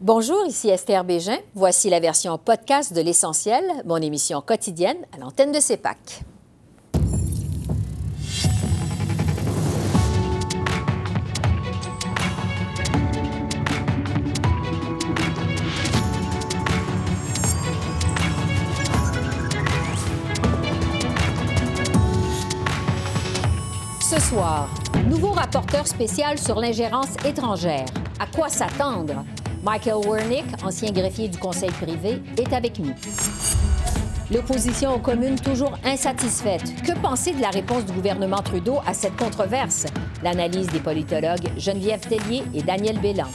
Bonjour, ici Esther Bégin. Voici la version podcast de L'Essentiel, mon émission quotidienne à l'antenne de CEPAC. Ce soir, nouveau rapporteur spécial sur l'ingérence étrangère. À quoi s'attendre? Michael Wernick, ancien greffier du Conseil privé, est avec nous. L'opposition aux communes toujours insatisfaite. Que penser de la réponse du gouvernement Trudeau à cette controverse? L'analyse des politologues Geneviève Tellier et Daniel Bélan.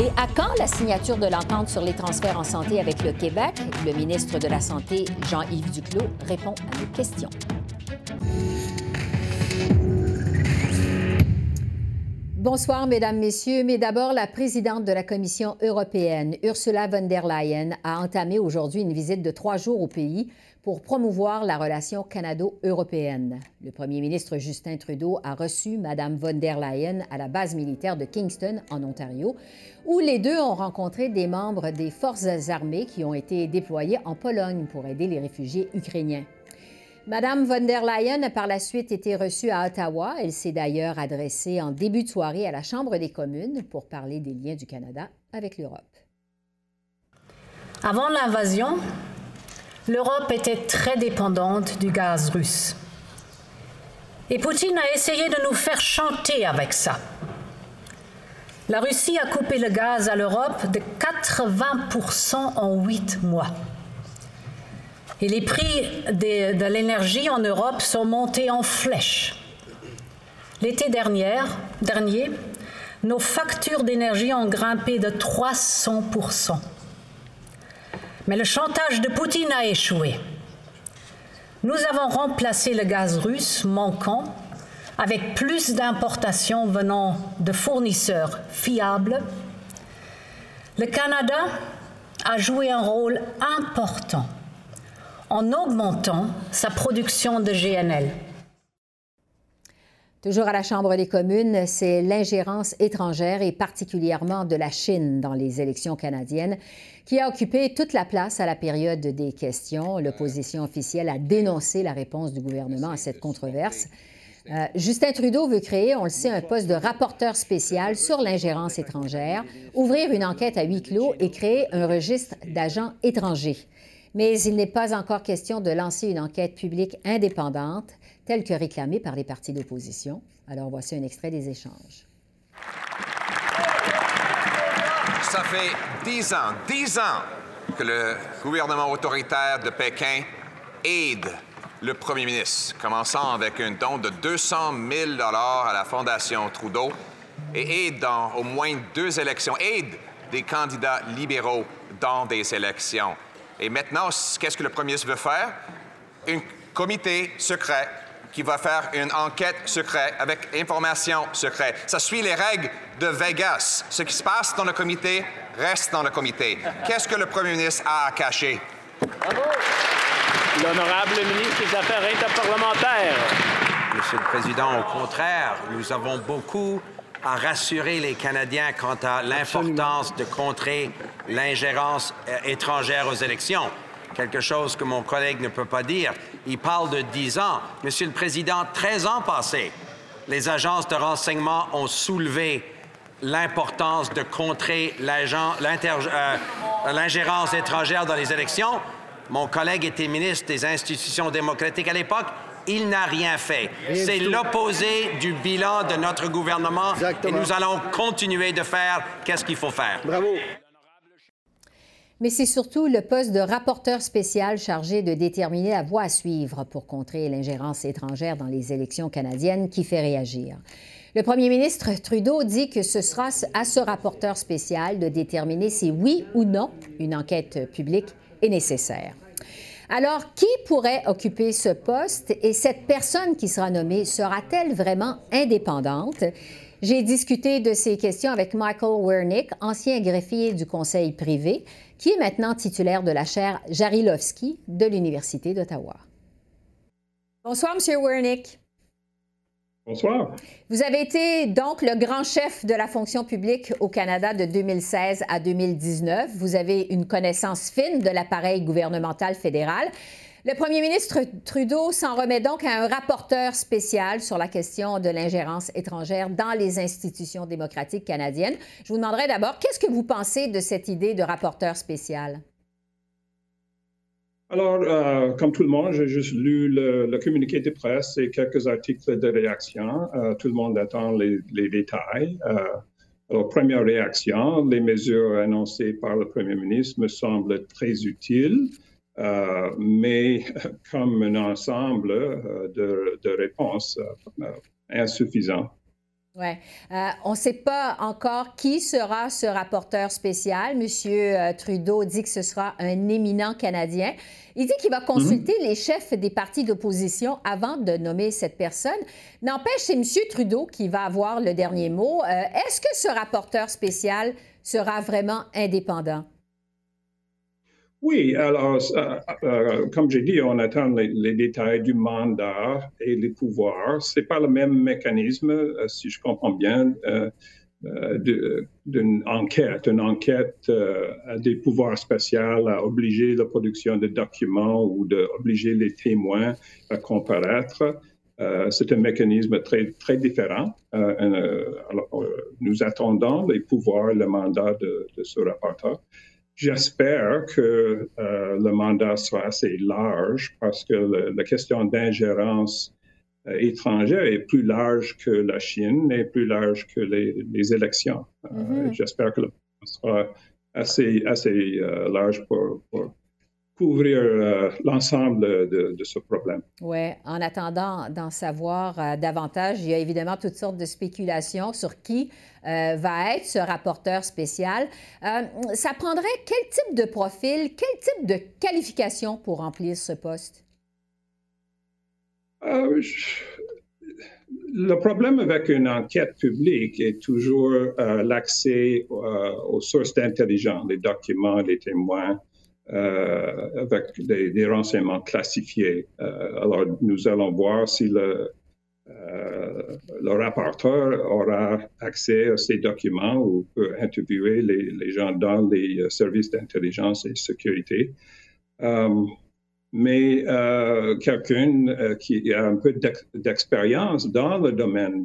Et à quand la signature de l'entente sur les transferts en santé avec le Québec? Le ministre de la Santé, Jean-Yves Duclos, répond à nos questions. Bonsoir, Mesdames, Messieurs. Mais d'abord, la présidente de la Commission européenne, Ursula von der Leyen, a entamé aujourd'hui une visite de trois jours au pays pour promouvoir la relation canado-européenne. Le premier ministre Justin Trudeau a reçu Mme von der Leyen à la base militaire de Kingston, en Ontario, où les deux ont rencontré des membres des forces armées qui ont été déployés en Pologne pour aider les réfugiés ukrainiens. Madame von der Leyen a par la suite été reçue à Ottawa. Elle s'est d'ailleurs adressée en début de soirée à la Chambre des communes pour parler des liens du Canada avec l'Europe. Avant l'invasion, l'Europe était très dépendante du gaz russe. Et Poutine a essayé de nous faire chanter avec ça. La Russie a coupé le gaz à l'Europe de 80% en huit mois. Et les prix de, l'énergie en Europe sont montés en flèche. L'été dernier, dernier, nos factures d'énergie ont grimpé de 300%. Mais le chantage de Poutine a échoué. Nous avons remplacé le gaz russe manquant avec plus d'importations venant de fournisseurs fiables. Le Canada a joué un rôle important en augmentant sa production de GNL. Toujours à la Chambre des communes, c'est l'ingérence étrangère et particulièrement de la Chine dans les élections canadiennes qui a occupé toute la place à la période des questions. L'opposition officielle a dénoncé la réponse du gouvernement à cette controverse. Euh, Justin Trudeau veut créer, on le sait, un poste de rapporteur spécial sur l'ingérence étrangère, ouvrir une enquête à huis clos et créer un registre d'agents étrangers. Mais il n'est pas encore question de lancer une enquête publique indépendante, telle que réclamée par les partis d'opposition. Alors voici un extrait des échanges. Ça fait dix ans, dix ans que le gouvernement autoritaire de Pékin aide le premier ministre, commençant avec un don de 200 000 à la Fondation Trudeau et aide dans au moins deux élections, aide des candidats libéraux dans des élections. Et maintenant, qu'est-ce que le premier ministre veut faire? Un comité secret qui va faire une enquête secrète avec information secrète. Ça suit les règles de Vegas. Ce qui se passe dans le comité reste dans le comité. Qu'est-ce que le premier ministre a à cacher? Bravo! L'honorable ministre des Affaires interparlementaires. Monsieur le Président, au contraire, nous avons beaucoup à rassurer les Canadiens quant à l'importance de contrer l'ingérence euh, étrangère aux élections. Quelque chose que mon collègue ne peut pas dire. Il parle de 10 ans. Monsieur le Président, 13 ans passés, les agences de renseignement ont soulevé l'importance de contrer euh, l'ingérence étrangère dans les élections. Mon collègue était ministre des institutions démocratiques à l'époque il n'a rien fait. C'est l'opposé du bilan de notre gouvernement et nous allons continuer de faire qu'est-ce qu'il faut faire. Bravo. Mais c'est surtout le poste de rapporteur spécial chargé de déterminer la voie à suivre pour contrer l'ingérence étrangère dans les élections canadiennes qui fait réagir. Le premier ministre Trudeau dit que ce sera à ce rapporteur spécial de déterminer si oui ou non une enquête publique est nécessaire. Alors, qui pourrait occuper ce poste et cette personne qui sera nommée sera-t-elle vraiment indépendante? J'ai discuté de ces questions avec Michael Wernick, ancien greffier du Conseil privé, qui est maintenant titulaire de la chaire Jarilowski de l'Université d'Ottawa. Bonsoir, Monsieur Wernick. Bonsoir. Vous avez été donc le grand chef de la fonction publique au Canada de 2016 à 2019. Vous avez une connaissance fine de l'appareil gouvernemental fédéral. Le premier ministre Trudeau s'en remet donc à un rapporteur spécial sur la question de l'ingérence étrangère dans les institutions démocratiques canadiennes. Je vous demanderai d'abord, qu'est-ce que vous pensez de cette idée de rapporteur spécial? Alors, euh, comme tout le monde, j'ai juste lu le, communiqué de presse et quelques articles de réaction. Euh, tout le monde attend les, détails. Euh, alors, première réaction, les mesures annoncées par le Premier ministre me semblent très utiles. Mais comme un ensemble euh, de, réponses euh, insuffisant. Oui. on ne sait pas encore qui sera ce rapporteur spécial. Monsieur Trudeau dit que ce sera un éminent Canadien. Il dit qu'il va consulter mhm. les chefs des partis d'opposition avant de nommer cette personne. N'empêche, c'est Monsieur Trudeau qui va avoir le dernier mot. Est-ce que ce rapporteur spécial sera vraiment indépendant? Oui, alors, euh, euh, comme j'ai dit, on attend les, détails du mandat et les pouvoirs. Ce n'est pas le même mécanisme, euh, si je comprends bien, d'une enquête. Une enquête a des pouvoirs spéciaux à obliger la production de documents ou d'obliger les témoins à comparaître. c'est un mécanisme très, très différent. nous attendons les pouvoirs, le mandat de ce rapporteur. J'espère que euh, le mandat soit assez large parce que la question d'ingérence euh, étrangère est plus large que la Chine et plus large que les, élections. Euh, mm-hmm. J'espère que le mandat sera assez, assez large pour, pour couvrir euh, l'ensemble de, ce problème. Oui, en attendant d'en savoir euh, davantage, il y a évidemment toutes sortes de spéculations sur qui euh, va être ce rapporteur spécial. ça prendrait quel type de profil, quel type de qualification pour remplir ce poste? le problème avec une enquête publique est toujours l'accès aux sources d'intelligence, les documents, les témoins. Euh, avec des, renseignements classifiés. Euh, alors, nous allons voir si le, euh, le rapporteur aura accès à ces documents ou peut interviewer les, gens dans les services d'intelligence et sécurité. mais quelqu'un qui a un peu d'expérience dans le domaine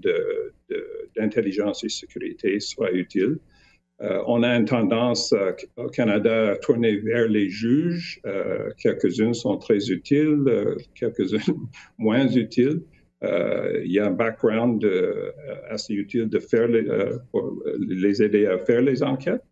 d'intelligence et sécurité soit utile. Euh, on a une tendance euh, au Canada à tourner vers les juges. Euh, quelques-unes sont très utiles, quelques-unes moins utiles. il y a un background assez utile de faire pour les aider à faire les enquêtes.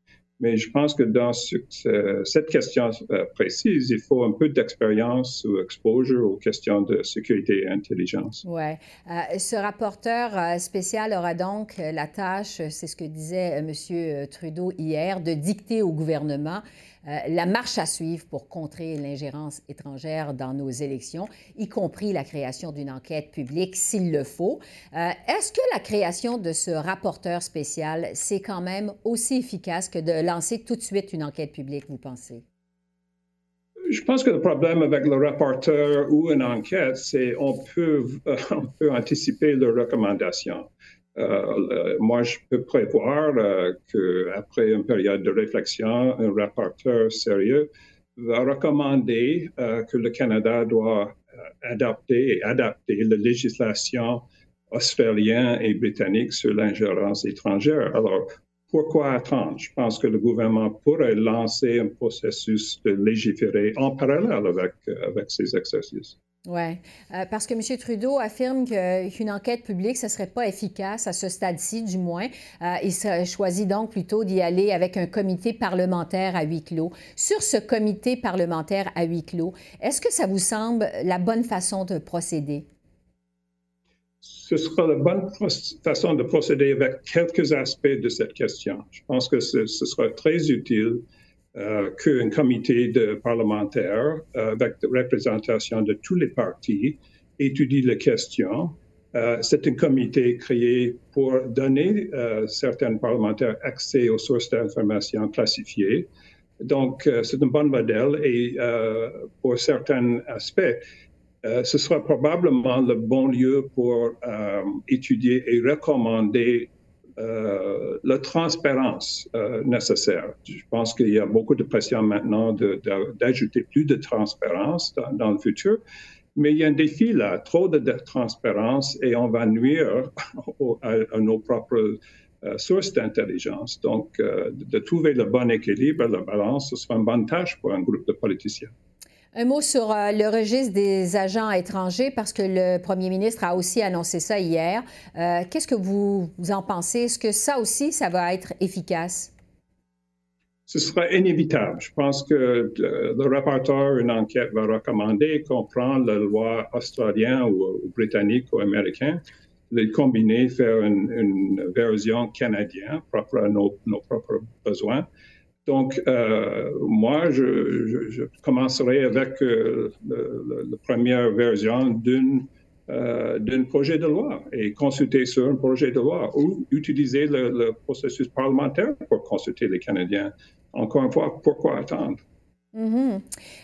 Mais je pense que dans cette question euh, précise, il faut un peu d'expérience ou exposure aux questions de sécurité et intelligence. Oui. Euh, ce rapporteur euh, spécial aura donc la tâche, c'est ce que disait M. Trudeau hier, de dicter au gouvernement euh, la marche à suivre pour contrer l'ingérence étrangère dans nos élections, y compris la création d'une enquête publique s'il le faut. Euh, est-ce que la création de ce rapporteur spécial, c'est quand même aussi efficace que de lancer tout de suite une enquête publique, vous pensez? Je pense que le problème avec le rapporteur ou une enquête, c'est qu'on peut, peut anticiper leurs recommandations. Euh, moi, je peux prévoir euh, qu'après une période de réflexion, un rapporteur sérieux va recommander euh, que le Canada doit adapter et adapter la législation australienne et britannique sur l'ingérence étrangère. Alors, pourquoi attendre? Je pense que le gouvernement pourrait lancer un processus de légiférer en parallèle avec ces exercices. Oui, euh, parce que M. Trudeau affirme qu'une enquête publique, ce ne serait pas efficace à ce stade-ci, du moins. Euh, il choisit donc plutôt d'y aller avec un comité parlementaire à huis clos. Sur ce comité parlementaire à huis clos, est-ce que ça vous semble la bonne façon de procéder? Ce sera la bonne façon de procéder avec quelques aspects de cette question. Je pense que ce, ce sera très utile euh, qu'un comité de parlementaires euh, avec représentation de tous les partis étudie les questions. Euh, c'est un comité créé pour donner certains parlementaires accès aux sources d'informations classifiées. Donc, c'est un bon modèle et pour certains aspects, ce sera probablement le bon lieu pour étudier et recommander euh, la transparence euh, nécessaire. Je pense qu'il y a beaucoup de pression maintenant d'ajouter plus de transparence dans, le futur, mais il y a un défi là, trop de, transparence et on va nuire à, nos propres euh, sources d'intelligence. Donc, de trouver le bon équilibre, la balance, ce sera une bonne tâche pour un groupe de politiciens. Un mot sur euh, le registre des agents étrangers, parce que le premier ministre a aussi annoncé ça hier. Euh, qu'est-ce que vous, en pensez? Est-ce que ça aussi, ça va être efficace? Ce sera inévitable. Je pense que euh, le rapporteur, une enquête va recommander qu'on prenne la loi australienne ou, britannique ou américaine, les combiner, faire une, version canadienne propre à nos propres besoins. Donc, euh, moi, je, commencerai avec euh, la première version d'une euh, d'un projet de loi et consulter sur un projet de loi ou utiliser le processus parlementaire pour consulter les Canadiens. Encore une fois, pourquoi attendre? Mhm.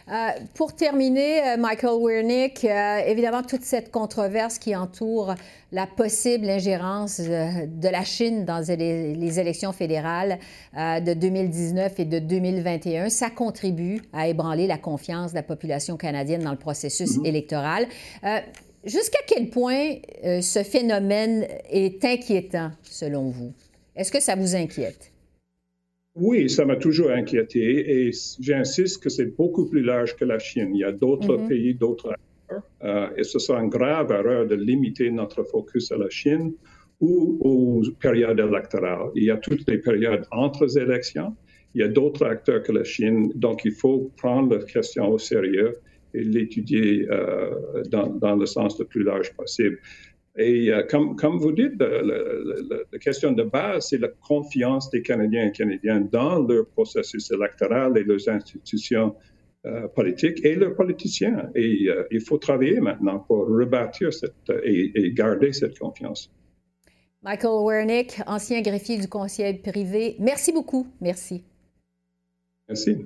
Euh, pour terminer, euh, Michael Wernick, euh, évidemment, toute cette controverse qui entoure la possible ingérence de la Chine dans les, élections fédérales de 2019 et de 2021, ça contribue à ébranler la confiance de la population canadienne dans le processus mhm. électoral. Jusqu'à quel point ce phénomène est inquiétant, selon vous? Est-ce que ça vous inquiète? Oui, ça m'a toujours inquiété et j'insiste que c'est beaucoup plus large que la Chine. Il y a d'autres mm-hmm. pays, d'autres acteurs euh, et ce sera une grave erreur de limiter notre focus à la Chine ou aux périodes électorales. Il y a toutes les périodes entre les élections. Il y a d'autres acteurs que la Chine, donc il faut prendre la question au sérieux et l'étudier euh, dans, dans, le sens le plus large possible. Et euh, comme, comme, vous dites, la, question de base, c'est la confiance des Canadiens et Canadiennes dans leur processus électoral et leurs institutions euh, politiques et leurs politiciens. Et euh, il faut travailler maintenant pour rebâtir cette, et, et, garder cette confiance. Michael Wernick, ancien greffier du Conseil privé, merci beaucoup. Merci. Merci.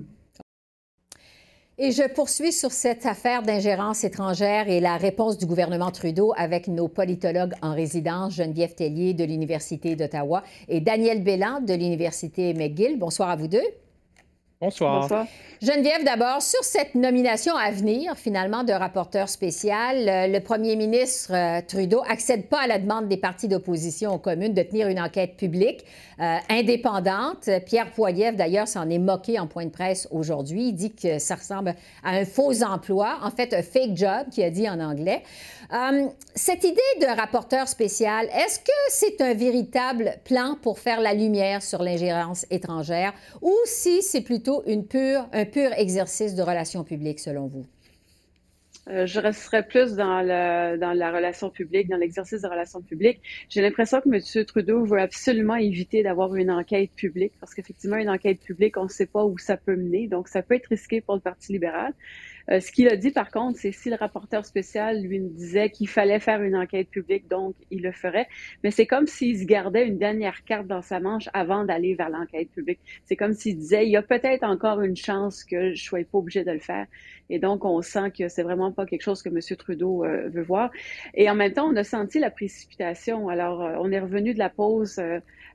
Et je poursuis sur cette affaire d'ingérence étrangère et la réponse du gouvernement Trudeau avec nos politologues en résidence, Geneviève Tellier de l'Université d'Ottawa et Daniel Bélan de l'Université McGill. Bonsoir à vous deux. Bonsoir. Geneviève, d'abord, sur cette nomination à venir, finalement, de rapporteur spécial, euh, le premier ministre euh, Trudeau accède pas à la demande des partis d'opposition aux communes de tenir une enquête publique euh, indépendante. Pierre Poilievre, d'ailleurs, s'en est moqué en point de presse aujourd'hui. Il dit que ça ressemble à un faux emploi, en fait, un fake job, qui a dit en anglais. Cette idée de rapporteur spécial, est-ce que c'est un véritable plan pour faire la lumière sur l'ingérence étrangère ou si c'est plutôt un pur exercice de relations publiques selon vous? Euh, je resterai plus dans, dans la relation publique, dans l'exercice de relations publiques. J'ai l'impression que M. Trudeau veut absolument éviter d'avoir une enquête publique parce qu'effectivement, une enquête publique, on ne sait pas où ça peut mener. Donc, ça peut être risqué pour le Parti libéral. Euh, ce qu'il a dit, par contre, c'est si le rapporteur spécial lui disait qu'il fallait faire une enquête publique, donc il le ferait. Mais c'est comme s'il se gardait une dernière carte dans sa manche avant d'aller vers l'enquête publique. C'est comme s'il disait, il y a peut-être encore une chance que je sois pas obligé de le faire. Et donc, on sent que c'est vraiment pas quelque chose que M. Trudeau euh, veut voir. Et en même temps, on a senti la précipitation. Alors, euh, on est revenu de la pause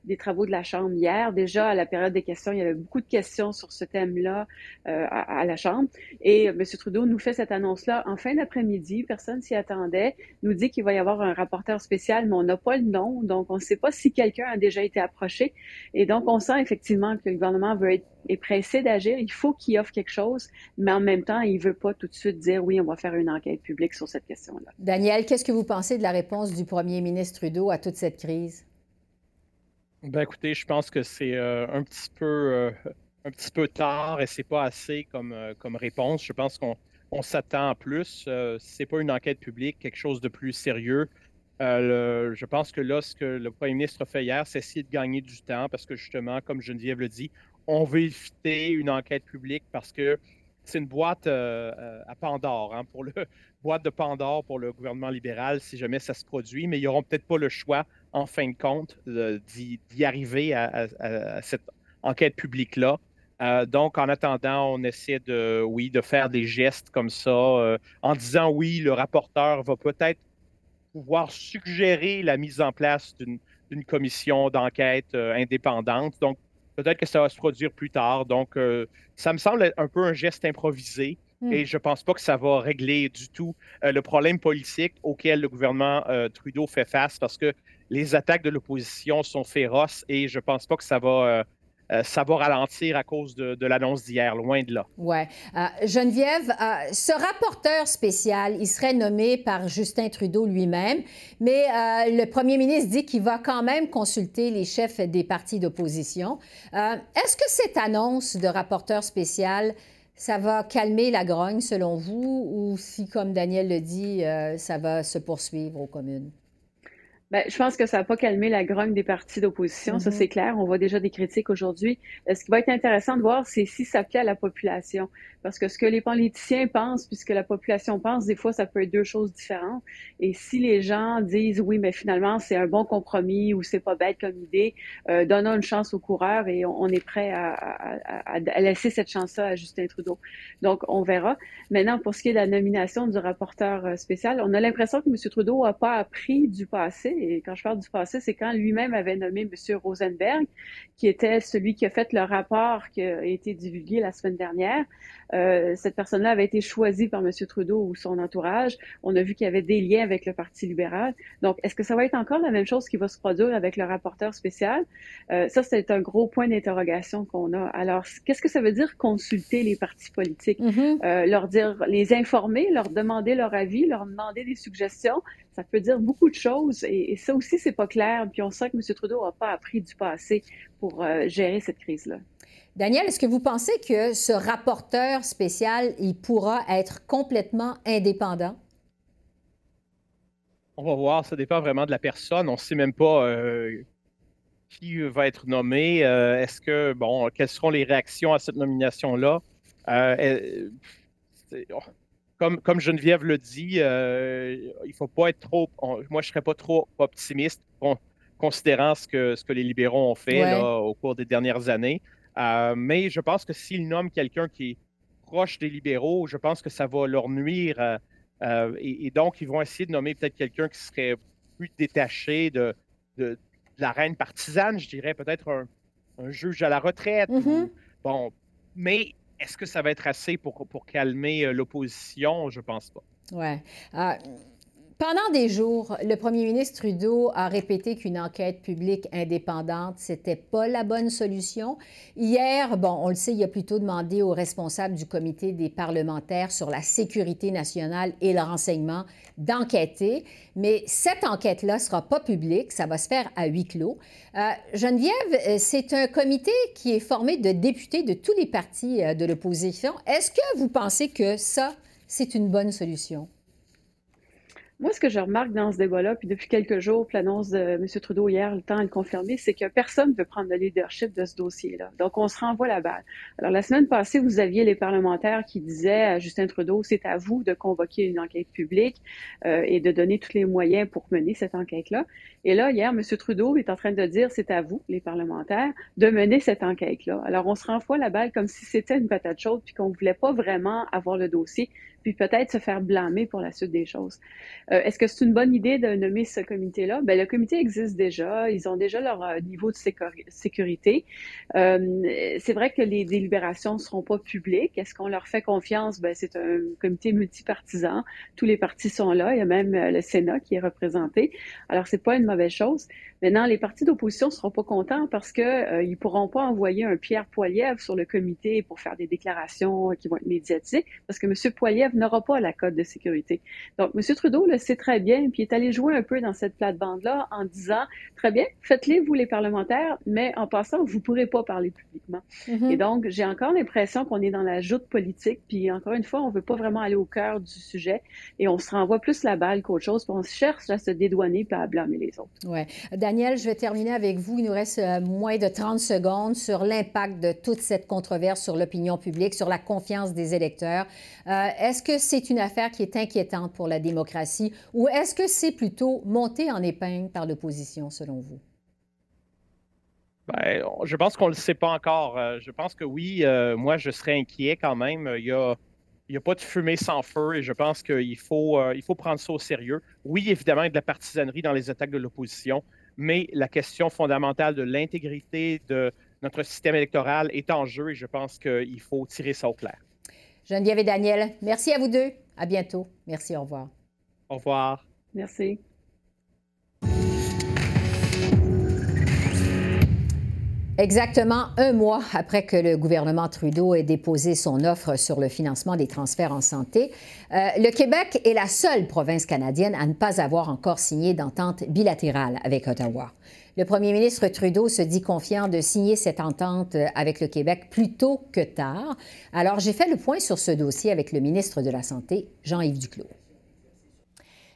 des travaux de la Chambre hier. Déjà, à la période des questions, il y avait beaucoup de questions sur ce thème-là euh, à, la Chambre. Et euh, M. Trudeau nous fait cette annonce-là en fin d'après-midi. Personne s'y attendait. Nous dit qu'il va y avoir un rapporteur spécial, mais on n'a pas le nom. Donc, on ne sait pas si quelqu'un a déjà été approché. Et donc, on sent effectivement que le gouvernement veut être est pressé d'agir. Il faut qu'il offre quelque chose, mais en même temps, il ne veut pas tout de suite dire oui, on va faire une enquête publique sur cette question-là. Daniel, qu'est-ce que vous pensez de la réponse du premier ministre Trudeau à toute cette crise? Ben écoutez, je pense que c'est euh, un petit peu euh, un petit peu tard et c'est pas assez comme, euh, comme réponse. Je pense qu'on on, s'attend à plus. c'est pas une enquête publique, quelque chose de plus sérieux. je pense que là, ce que le premier ministre a fait hier, c'est essayer de gagner du temps parce que justement, comme Geneviève le dit, on veut éviter une enquête publique parce que c'est une boîte à Pandore, hein, pour le boîte de Pandore pour le gouvernement libéral si jamais ça se produit, mais ils n'auront peut-être pas le choix en fin de compte, d'y arriver à, cette enquête publique-là. Donc, en attendant, on essaie de, oui, de faire des gestes comme ça, en disant oui, le rapporteur va peut-être pouvoir suggérer la mise en place d'une commission d'enquête indépendante. Donc, peut-être que ça va se produire plus tard. Donc, ça me semble un peu un geste improvisé. Hmm. Et je ne pense pas que ça va régler du tout le problème politique auquel le gouvernement Trudeau fait face parce que les attaques de l'opposition sont féroces et je ne pense pas que ça va euh, ça va ralentir à cause de, l'annonce d'hier, loin de là. Oui. Euh, Geneviève, euh, ce rapporteur spécial, il serait nommé par Justin Trudeau lui-même, mais le premier ministre dit qu'il va quand même consulter les chefs des partis d'opposition. Est-ce que cette annonce de rapporteur spécial, ça va calmer la grogne selon vous, ou si, comme Daniel le dit, ça va se poursuivre aux communes? Ben, je pense que ça n'a pas calmé la grogne des partis d'opposition, ça mm-hmm. c'est clair. On voit déjà des critiques aujourd'hui. Ce qui va être intéressant de voir, c'est si ça plaît à la population. Parce que ce que les politiciens pensent, puisque la population pense, des fois, ça peut être deux choses différentes. Et si les gens disent oui, mais finalement, c'est un bon compromis ou c'est pas bête comme idée, euh, donnons une chance aux coureurs et on, est prêt à, à, à, laisser cette chance-là à Justin Trudeau. Donc, on verra. Maintenant, pour ce qui est de la nomination du rapporteur euh, spécial, on a l'impression que M. Trudeau n'a pas appris du passé. Et quand je parle du passé, c'est quand lui-même avait nommé M. Rosenberg, qui était celui qui a fait le rapport qui a été divulgué la semaine dernière. Euh, cette personne-là avait été choisie par M. Trudeau ou son entourage. On a vu qu'il y avait des liens avec le Parti libéral. Donc, est-ce que ça va être encore la même chose qui va se produire avec le rapporteur spécial? Euh, ça, c'est un gros point d'interrogation qu'on a. Alors, qu'est-ce que ça veut dire consulter les partis politiques? Mm-hmm. euh, leur dire, les informer, leur demander leur avis, leur demander des suggestions. Ça peut dire beaucoup de choses et, et ça aussi, c'est pas clair. Puis on sent que M. Trudeau n'a pas appris du passé pour euh, gérer cette crise-là. Daniel, est-ce que vous pensez que ce rapporteur spécial, il pourra être complètement indépendant? On va voir, ça dépend vraiment de la personne. On ne sait même pas euh, qui va être nommé. Euh, est-ce que, bon, quelles seront les réactions à cette nomination-là? Euh, oh, comme, comme, Geneviève le dit, il ne faut pas être trop. moi, je ne serais pas trop optimiste, considérant ce que, ce que les libéraux ont fait au cours des dernières années. Euh, mais je pense que s'ils nomment quelqu'un qui est proche des libéraux, je pense que ça va leur nuire. Euh, euh, et, donc, ils vont essayer de nommer peut-être quelqu'un qui serait plus détaché de, de, la reine partisane, je dirais, peut-être un, juge à la retraite. Mm-hmm. bon, mais est-ce que ça va être assez pour, pour calmer l'opposition? Je pense pas. Ouais. Pendant des jours, le premier ministre Trudeau a répété qu'une enquête publique indépendante, c'était pas la bonne solution. Hier, bon, on le sait, il a plutôt demandé aux responsables du comité des parlementaires sur la sécurité nationale et le renseignement d'enquêter. Mais cette enquête-là sera pas publique, ça va se faire à huis clos. Euh, Geneviève, euh, c'est un comité qui est formé de députés de tous les partis euh, de l'opposition. Est-ce que vous pensez que ça, c'est une bonne solution? Moi, ce que je remarque dans ce débat-là, puis depuis quelques jours, l'annonce de M. Trudeau hier, le temps à le confirmer, c'est que personne ne veut prendre le leadership de ce dossier-là. Donc, on se renvoie la balle. Alors, la semaine passée, vous aviez les parlementaires qui disaient à Justin Trudeau, c'est à vous de convoquer une enquête publique euh, et de donner tous les moyens pour mener cette enquête-là. Et là, hier, M. Trudeau est en train de dire, c'est à vous, les parlementaires, de mener cette enquête-là. Alors, on se renvoie la balle comme si c'était une patate chaude, puis qu'on ne voulait pas vraiment avoir le dossier puis peut-être se faire blâmer pour la suite des choses. Euh, est-ce que c'est une bonne idée de nommer ce comité-là? Ben, le comité existe déjà, ils ont déjà leur euh, niveau de sécurité. Euh, c'est vrai que les délibérations ne seront pas publiques. Est-ce qu'on leur fait confiance? Ben, c'est un comité multipartisan. Tous les partis sont là. Il y a même le Sénat qui est représenté. Alors, c'est pas une mauvaise chose. Maintenant, les partis d'opposition ne seront pas contents parce euh, ne pourront pas envoyer un Pierre Poilievre sur le comité pour faire des déclarations qui vont être médiatiques parce que M. Poilievre n'aura pas la cote de sécurité. Donc, M. Trudeau le sait très bien, puis il est allé jouer un peu dans cette plate-bande-là en disant, très bien, faites-les, vous les parlementaires, mais en passant, vous ne pourrez pas parler publiquement. Mm-hmm. Et donc, j'ai encore l'impression qu'on est dans la joute politique, puis encore une fois, on ne veut pas vraiment aller au cœur du sujet et on se renvoie plus la balle qu'autre chose, puis on cherche à se dédouaner et à blâmer les autres. Ouais. Daniel, je vais terminer avec vous. Il nous reste euh, moins de 30 secondes sur l'impact de toute cette controverse sur l'opinion publique, sur la confiance des électeurs. Euh, est-ce que c'est une affaire qui est inquiétante pour la démocratie ou est-ce que c'est plutôt monté en épingle par l'opposition, selon vous? Ben, je pense qu'on ne le sait pas encore. Euh, je pense que oui, euh, moi, je serais inquiet quand même. Il n'y a, a, pas de fumée sans feu et je pense qu'il faut, euh, faut prendre ça au sérieux. Oui, évidemment, il y a de la partisanerie dans les attaques de l'opposition, mais la question fondamentale de l'intégrité de notre système électoral est en jeu et je pense qu'il faut tirer ça au clair. Geneviève et Daniel, merci à vous deux. À bientôt. Merci, au revoir. Au revoir. Merci. Exactement un mois après que le gouvernement Trudeau ait déposé son offre sur le financement des transferts en santé, euh, le Québec est la seule province canadienne à ne pas avoir encore signé d'entente bilatérale avec Ottawa. Le premier ministre Trudeau se dit confiant de signer cette entente avec le Québec plus tôt que tard. Alors, j'ai fait le point sur ce dossier avec le ministre de la Santé, Jean-Yves Duclos.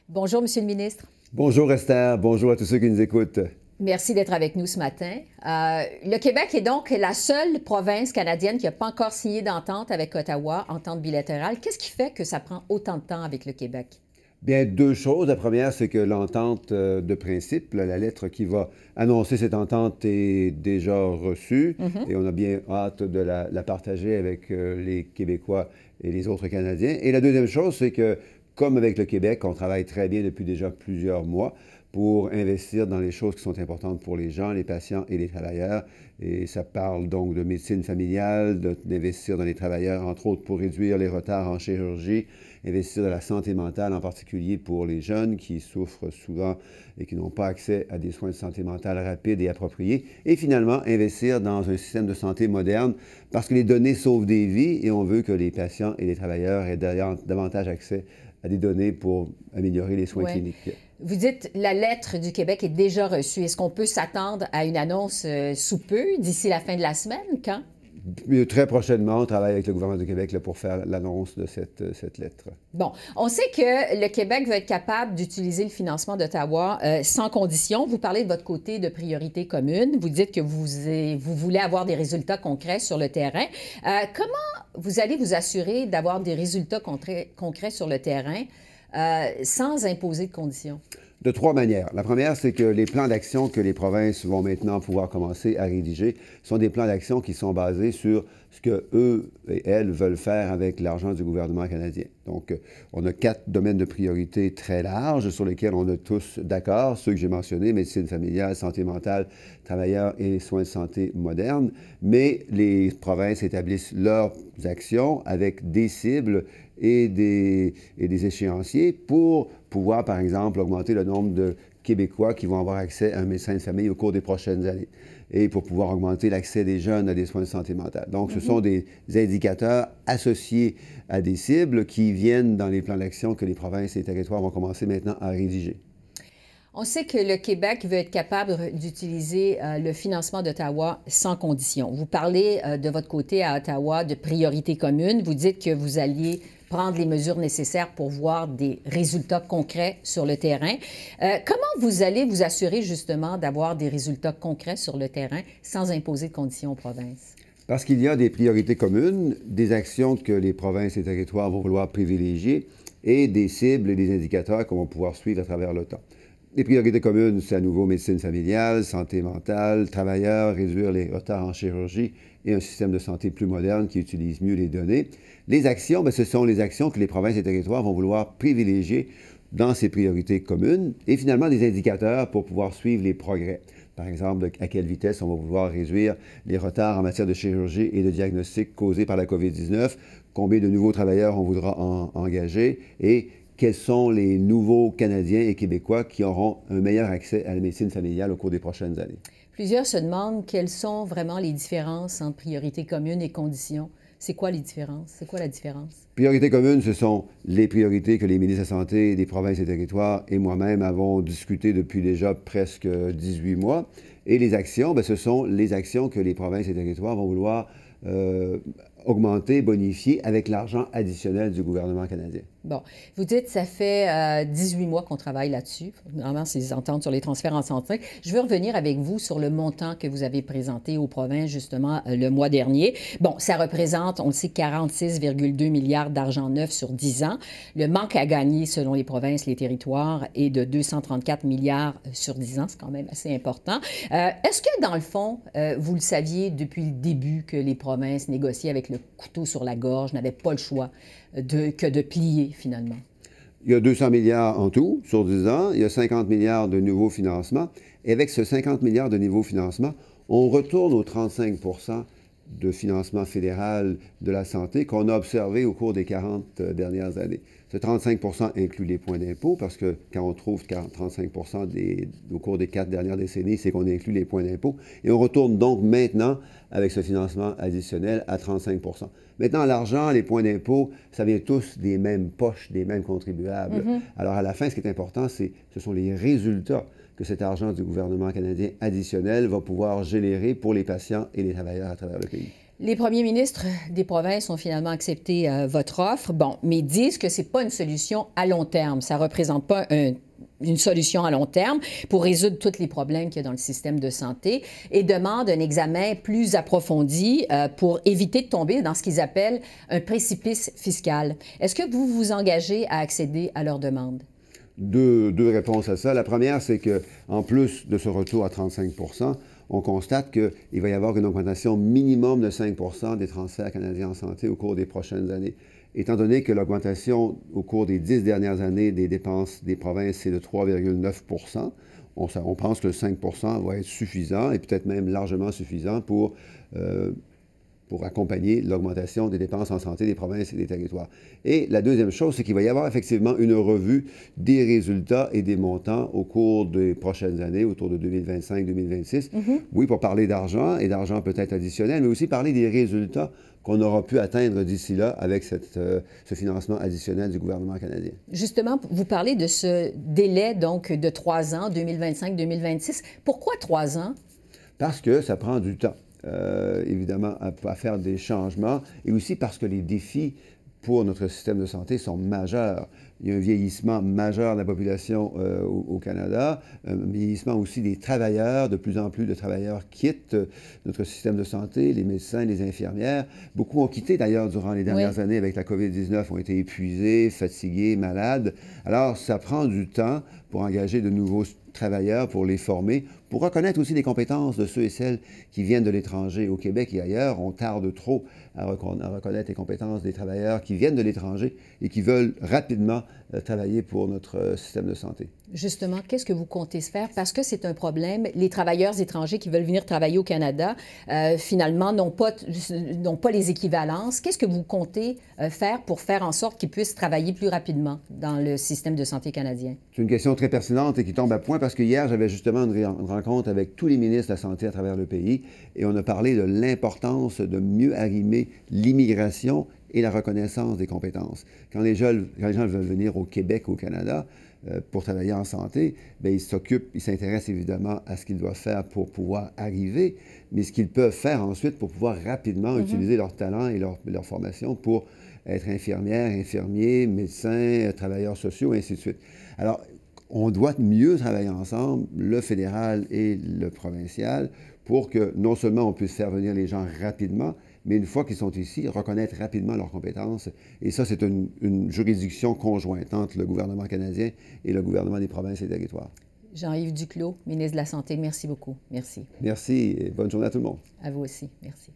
Bonjour, Monsieur le ministre. Bonjour, Esther. Bonjour à tous ceux qui nous écoutent. Merci d'être avec nous ce matin. Euh, le Québec est donc la seule province canadienne qui n'a pas encore signé d'entente avec Ottawa, entente bilatérale. Qu'est-ce qui fait que ça prend autant de temps avec le Québec? Bien, deux choses. La première, c'est que l'entente euh, de principe, la lettre qui va annoncer cette entente est déjà reçue mm-hmm. et on a bien hâte de la, partager avec euh, les Québécois et les autres Canadiens. Et la deuxième chose, c'est que, comme avec le Québec, on travaille très bien depuis déjà plusieurs mois pour investir dans les choses qui sont importantes pour les gens, les patients et les travailleurs. Et ça parle donc de médecine familiale, d'investir dans les travailleurs, entre autres pour réduire les retards en chirurgie, investir dans la santé mentale, en particulier pour les jeunes qui souffrent souvent et qui n'ont pas accès à des soins de santé mentale rapides et appropriés. Et finalement, investir dans un système de santé moderne parce que les données sauvent des vies et on veut que les patients et les travailleurs aient davantage accès à des données pour améliorer les soins cliniques. Vous dites la lettre du Québec est déjà reçue. Est-ce qu'on peut s'attendre à une annonce euh, sous peu, d'ici la fin de la semaine? Quand? Très prochainement, on travaille avec le gouvernement du Québec là, pour faire l'annonce de cette, euh, cette, lettre. Bon, on sait que le Québec va être capable d'utiliser le financement d'Ottawa euh, sans condition. Vous parlez de votre côté de priorité commune. Vous dites que vous, vous voulez avoir des résultats concrets sur le terrain. comment vous allez vous assurer d'avoir des résultats concrets, concrets sur le terrain euh, sans imposer de conditions? De trois manières. La première, c'est que les plans d'action que les provinces vont maintenant pouvoir commencer à rédiger sont des plans d'action qui sont basés sur ce que eux et elles veulent faire avec l'argent du gouvernement canadien. Donc, euh, on a quatre domaines de priorité très larges sur lesquels on est tous d'accord, ceux que j'ai mentionnés, médecine familiale, santé mentale, travailleurs et soins de santé modernes. Mais les provinces établissent leurs actions avec des cibles et des, et des échéanciers pour pouvoir, par exemple, augmenter le nombre de Québécois qui vont avoir accès à un médecin de famille au cours des prochaines années et pour pouvoir augmenter l'accès des jeunes à des soins de santé mentale. Donc, ce mhm. sont des indicateurs associés à des cibles qui viennent dans les plans d'action que les provinces et les territoires vont commencer maintenant à rédiger. On sait que le Québec veut être capable d'utiliser euh, le financement d'Ottawa sans condition. Vous parlez euh, de votre côté à Ottawa de priorité commune. Vous dites que vous alliez prendre les mesures nécessaires pour voir des résultats concrets sur le terrain. Euh, comment vous allez vous assurer justement d'avoir des résultats concrets sur le terrain sans imposer de conditions aux provinces? Parce qu'il y a des priorités communes, des actions que les provinces et territoires vont vouloir privilégier et des cibles et des indicateurs qu'on va pouvoir suivre à travers le temps. Les priorités communes, c'est à nouveau médecine familiale, santé mentale, travailleurs, réduire les retards en chirurgie et un système de santé plus moderne qui utilise mieux les données. Les actions, bien, ce sont les actions que les provinces et territoires vont vouloir privilégier dans ces priorités communes et finalement des indicateurs pour pouvoir suivre les progrès. Par exemple, à quelle vitesse on va vouloir réduire les retards en matière de chirurgie et de diagnostic causés par la COVID-19, combien de nouveaux travailleurs on voudra engager et quels sont les nouveaux Canadiens et Québécois qui auront un meilleur accès à la médecine familiale au cours des prochaines années? Plusieurs se demandent quelles sont vraiment les différences entre priorités communes et conditions. C'est quoi les différences? C'est quoi la différence? Priorités communes, ce sont les priorités que les ministres de la Santé des provinces et territoires et moi-même avons discuté depuis déjà presque 18 mois. Et les actions, bien, ce sont les actions que les provinces et territoires vont vouloir euh, augmenté, bonifié avec l'argent additionnel du gouvernement canadien. Bon, vous dites ça fait 18 euh, mois qu'on travaille là-dessus, vraiment ces ententes sur les transferts en santé. Je veux revenir avec vous sur le montant que vous avez présenté aux provinces justement euh, le mois dernier. Bon, ça représente, on le sait, 46,2 milliards d'argent neuf sur 10 ans. Le manque à gagner selon les provinces, les territoires est de 234 milliards euh, sur 10 ans, c'est quand même assez important. Est-ce que dans le fond, vous le saviez depuis le début que les provinces négociaient avec le couteau sur la gorge, n'avaient pas le choix que de plier finalement? Il y a 200 milliards en tout sur 10 ans. Il y a 50 milliards de nouveaux financements. Et avec ce 50 milliards de nouveaux financements, on retourne aux 35 de financement fédéral de la santé qu'on a observé au cours des 40 euh, dernières années. Ce 35% inclut les points d'impôt parce que quand on trouve 35 des, au cours des quatre dernières décennies, c'est qu'on inclut les points d'impôt. Et on retourne donc maintenant avec ce financement additionnel à 35% Maintenant, l'argent, les points d'impôt, ça vient tous des mêmes poches, des mêmes contribuables. Mm-hmm. Alors à la fin, ce qui est important, c'est ce sont les résultats que cet argent du gouvernement canadien additionnel va pouvoir générer pour les patients et les travailleurs à travers le pays. Les premiers ministres des provinces ont finalement accepté euh, votre offre, bon, mais disent que ce n'est pas une solution à long terme. Ça ne représente pas une solution à long terme pour résoudre tous les problèmes qu'il y a dans le système de santé et demandent un examen plus approfondi euh, pour éviter de tomber dans ce qu'ils appellent un précipice fiscal. Est-ce que vous vous engagez à accéder à leur demande? Deux, deux réponses à ça. La première, c'est qu'en plus de ce retour à 35 on constate qu'il va y avoir une augmentation minimum de 5% des transferts canadiens en santé au cours des prochaines années. Étant donné que l'augmentation au cours des dix dernières années des dépenses des provinces, c'est de 3,9 on, on, pense que le 5% va être suffisant et peut-être même largement suffisant pour euh, pour accompagner l'augmentation des dépenses en santé des provinces et des territoires. Et la deuxième chose, c'est qu'il va y avoir effectivement une revue des résultats et des montants au cours des prochaines années, autour de 2025-2026. Mm-hmm. Oui, pour parler d'argent et d'argent peut-être additionnel, mais aussi parler des résultats qu'on aura pu atteindre d'ici là avec cette, euh, ce financement additionnel du gouvernement canadien. Justement, vous parlez de ce délai donc de trois ans, 2025-2026. Pourquoi trois ans? Parce que ça prend du temps. Euh, évidemment, à, faire des changements, et aussi parce que les défis pour notre système de santé sont majeurs. Il y a un vieillissement majeur de la population euh, au, Canada, un vieillissement aussi des travailleurs, de plus en plus de travailleurs quittent notre système de santé, les médecins, les infirmières. Beaucoup ont quitté d'ailleurs durant les dernières années avec la COVID-19, ont été épuisés, fatigués, malades. Alors, ça prend du temps pour engager de nouveaux travailleurs, pour les former, pour reconnaître aussi les compétences de ceux et celles qui viennent de l'étranger. Au Québec et ailleurs, on tarde trop à, reconnaître les compétences des travailleurs qui viennent de l'étranger et qui veulent rapidement euh, travailler pour notre euh, système de santé. Justement, qu'est-ce que vous comptez se faire? Parce que c'est un problème. Les travailleurs étrangers qui veulent venir travailler au Canada, euh, finalement, n'ont pas, pas les équivalences. Qu'est-ce que vous comptez faire pour faire en sorte qu'ils puissent travailler plus rapidement dans le système de santé canadien? C'est une question très pertinente et qui tombe à point parce que hier, j'avais justement une, rencontre avec tous les ministres de la Santé à travers le pays et on a parlé de l'importance de mieux arrimer l'immigration et la reconnaissance des compétences. Quand les, gens, les gens veulent venir au Québec, au Canada, euh, pour travailler en santé, bien, ils s'occupent, ils s'intéressent évidemment à ce qu'ils doivent faire pour pouvoir arriver, mais ce qu'ils peuvent faire ensuite pour pouvoir rapidement mm-hmm. utiliser leur talent et leur, leur, formation pour être infirmière, infirmier, médecin, travailleurs sociaux, et ainsi de suite. Alors, on doit mieux travailler ensemble, le fédéral et le provincial, pour que non seulement on puisse faire venir les gens rapidement, mais une fois qu'ils sont ici, reconnaître rapidement leurs compétences. Et ça, c'est une, juridiction conjointe entre le gouvernement canadien et le gouvernement des provinces et territoires. Jean-Yves Duclos, ministre de la Santé, merci beaucoup. Merci. Merci et bonne journée à tout le monde. À vous aussi. Merci.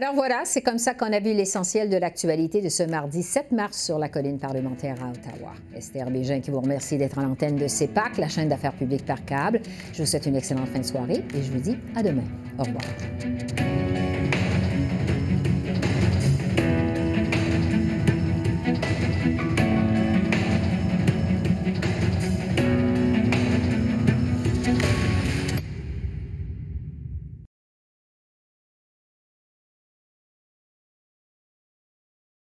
Alors voilà, c'est comme ça qu'on a vu l'essentiel de l'actualité de ce mardi 7 mars sur la colline parlementaire à Ottawa. Esther Bégin qui vous remercie d'être en l'antenne de CEPAC, la chaîne d'affaires publiques par câble. Je vous souhaite une excellente fin de soirée et je vous dis à demain. Au revoir.